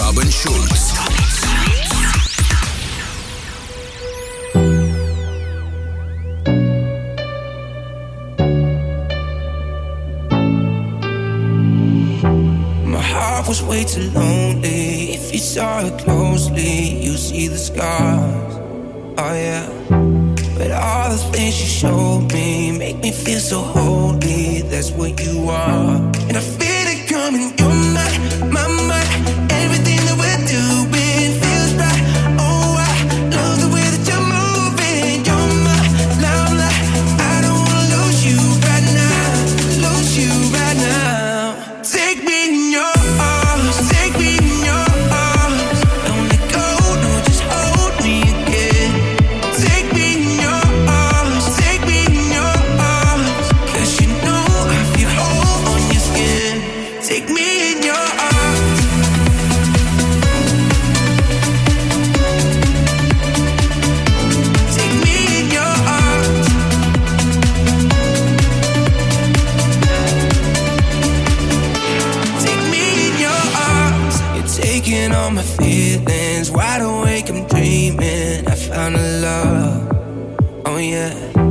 Robin Schulz. My heart was way too lonely. If you saw it closely, you see the scars. Oh yeah. But all the things you showed me make me feel so holy. That's what you are, and I feel it coming. You're my, my, my. taking all my feelings. Wide awake, I'm dreaming. I found a love. Oh, yeah.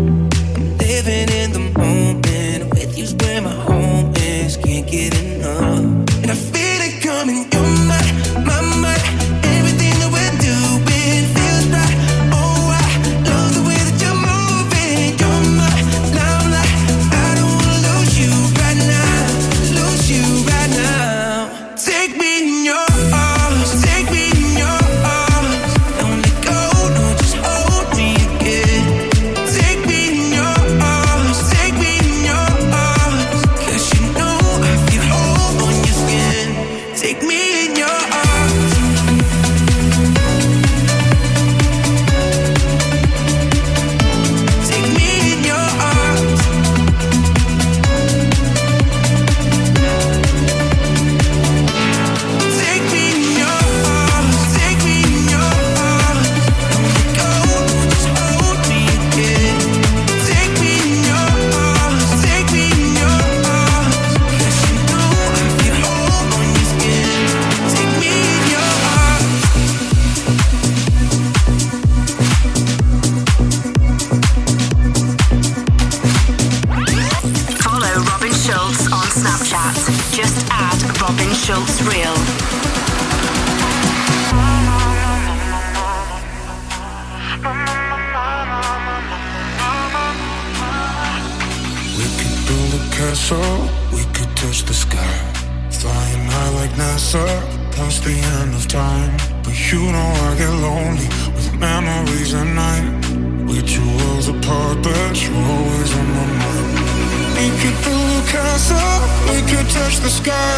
castle, we could touch the sky.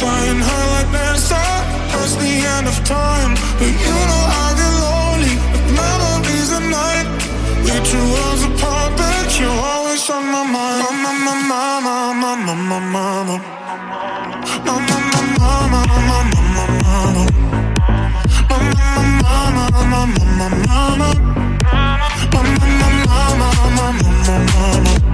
Flying high like NASA, past the end of time. But you know I get lonely with memories at night. We two worlds apart, but you're always on my mind. My, my, my, my, my, my, my, my, my. My, my, my, my, my, my, my, my, my. My, my, my, my, my, my, my, my. My, my, my, my, my, my, my, my.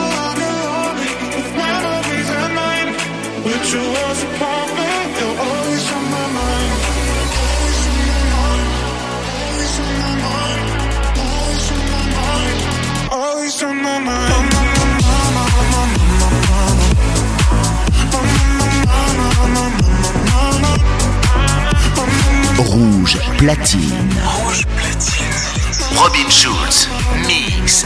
Rouge platine. Robin Schulz, mix.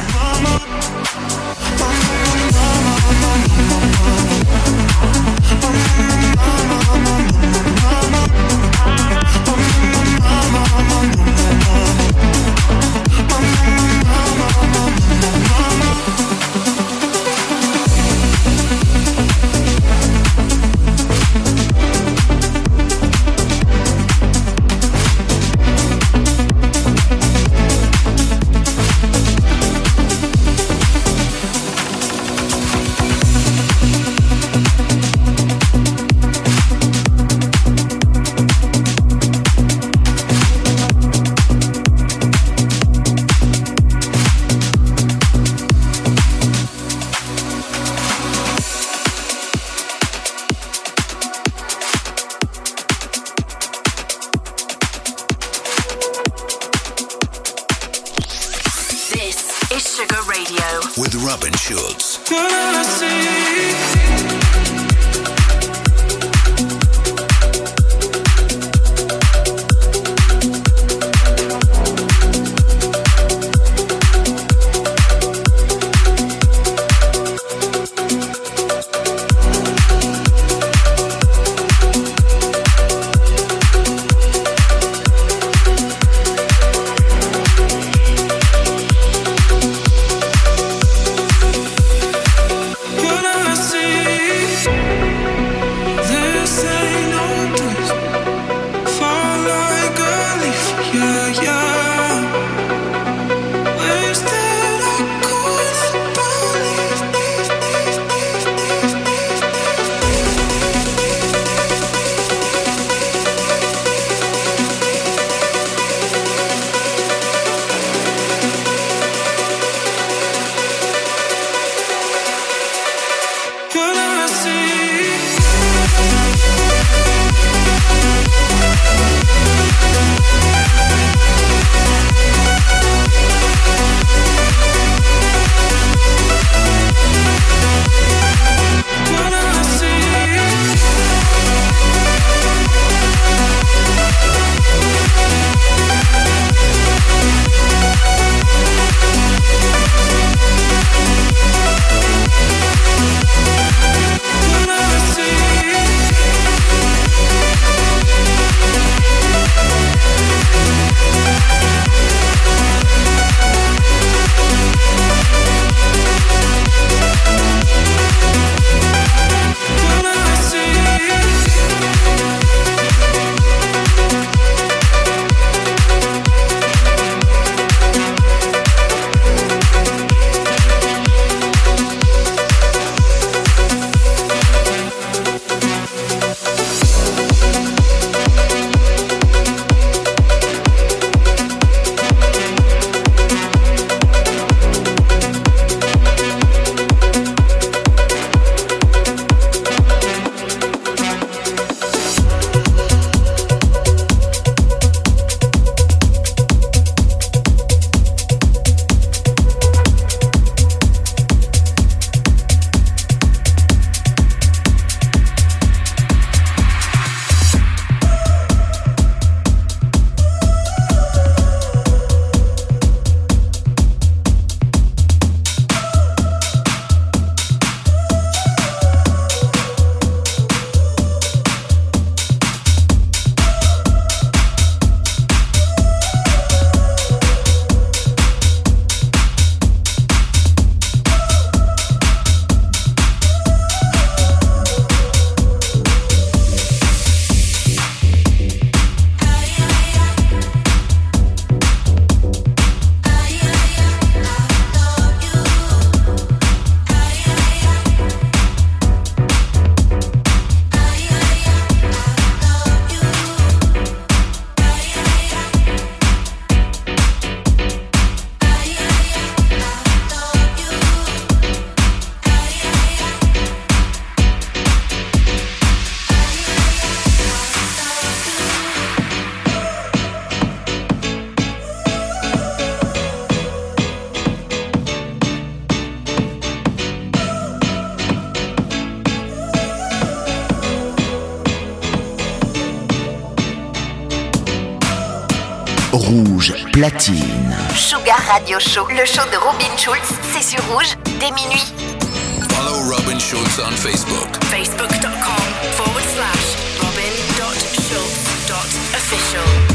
platine. Sugar Radio Show, le show de Robin Schulz, c'est sur rouge dès minuit. Follow Robin Schulz on Facebook. Facebook.com forward slash robin.schulz.official.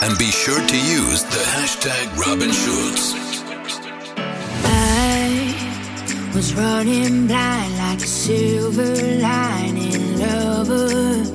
and be sure to use the hashtag Robin Schultz. I was running blind like a silver lining lover.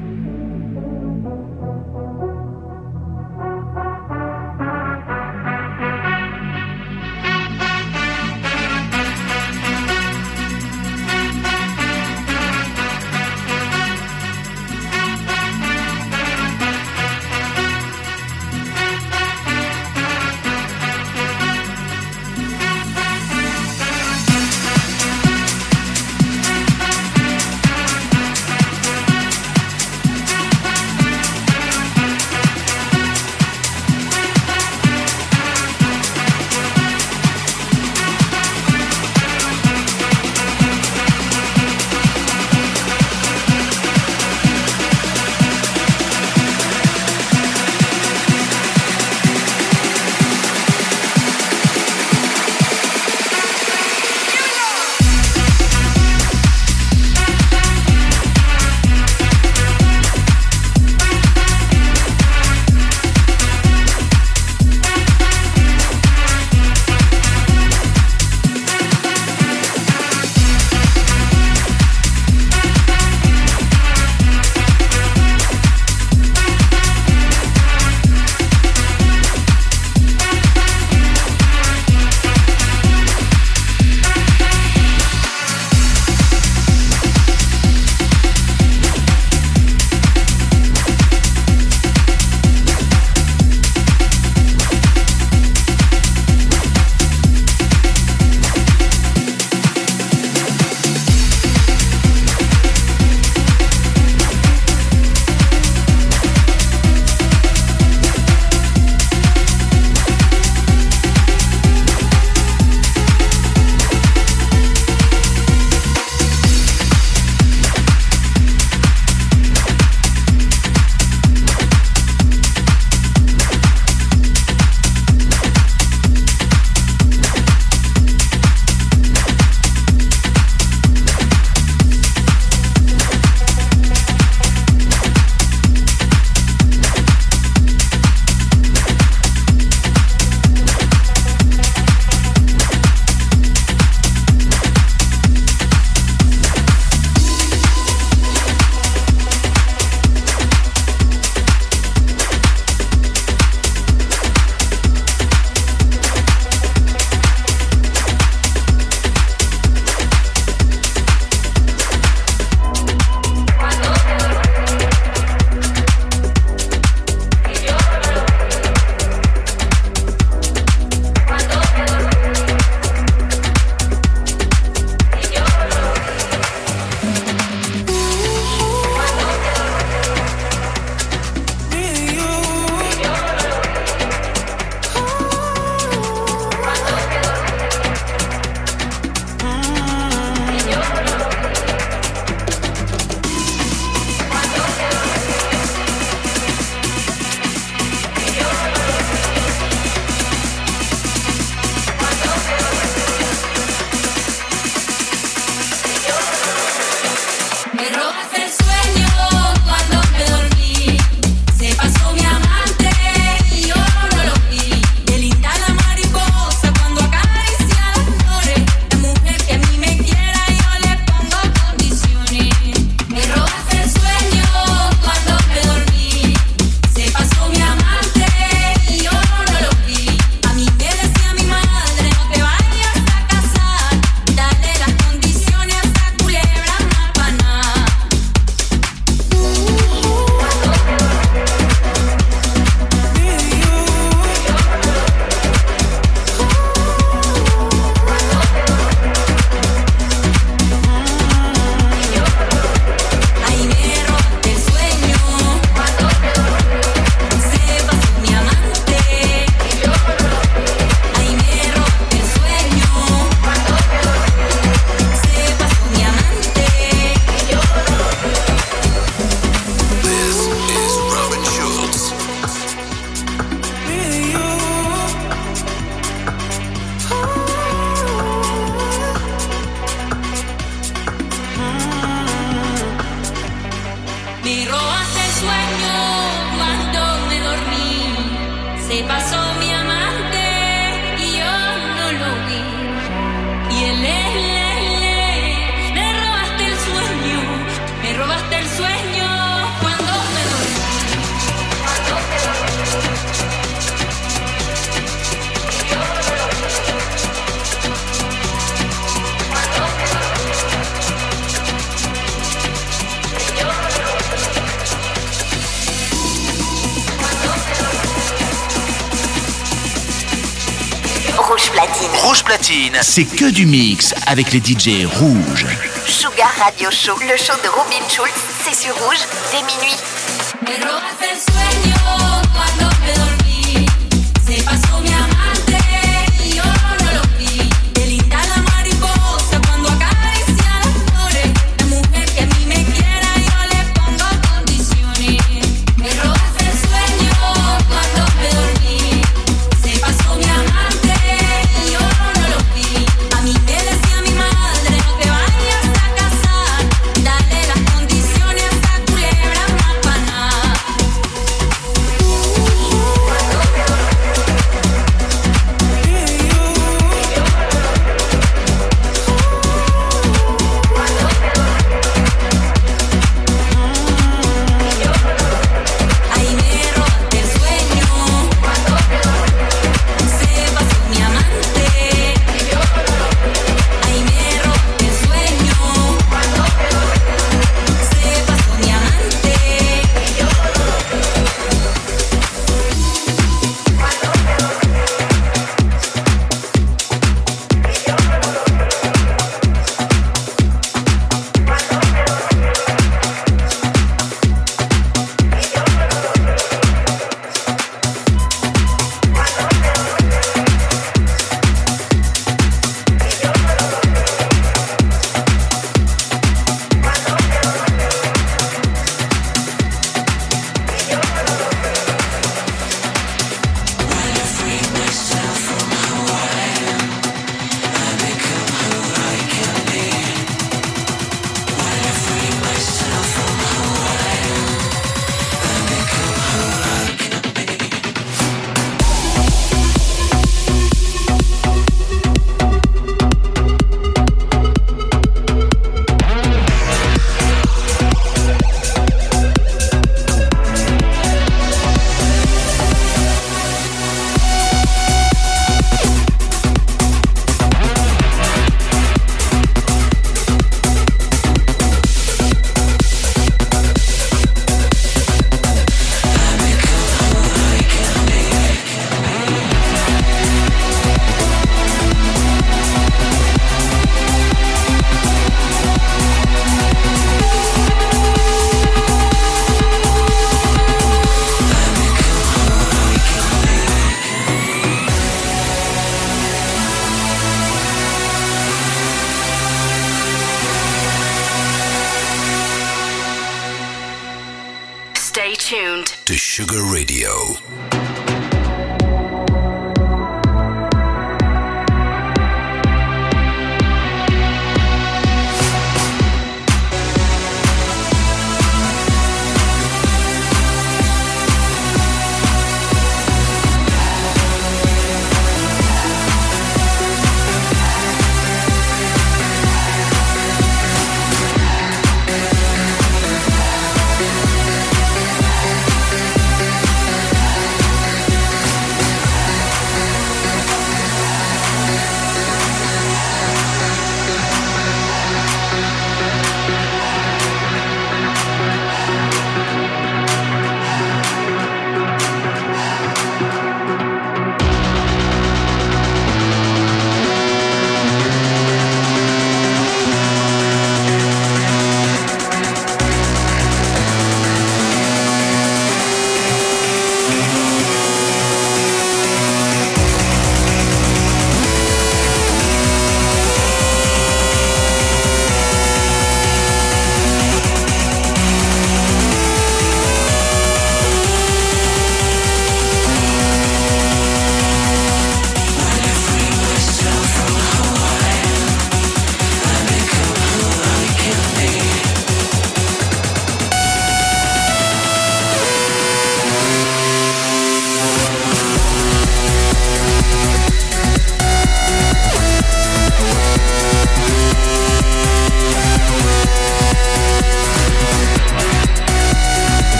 c'est que du mix avec les DJ rouges. Sugar Radio Show, le show de Robin Schulz, c'est sur rouge dès minuit.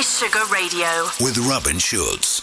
is Sugar Radio with Robin Schulz.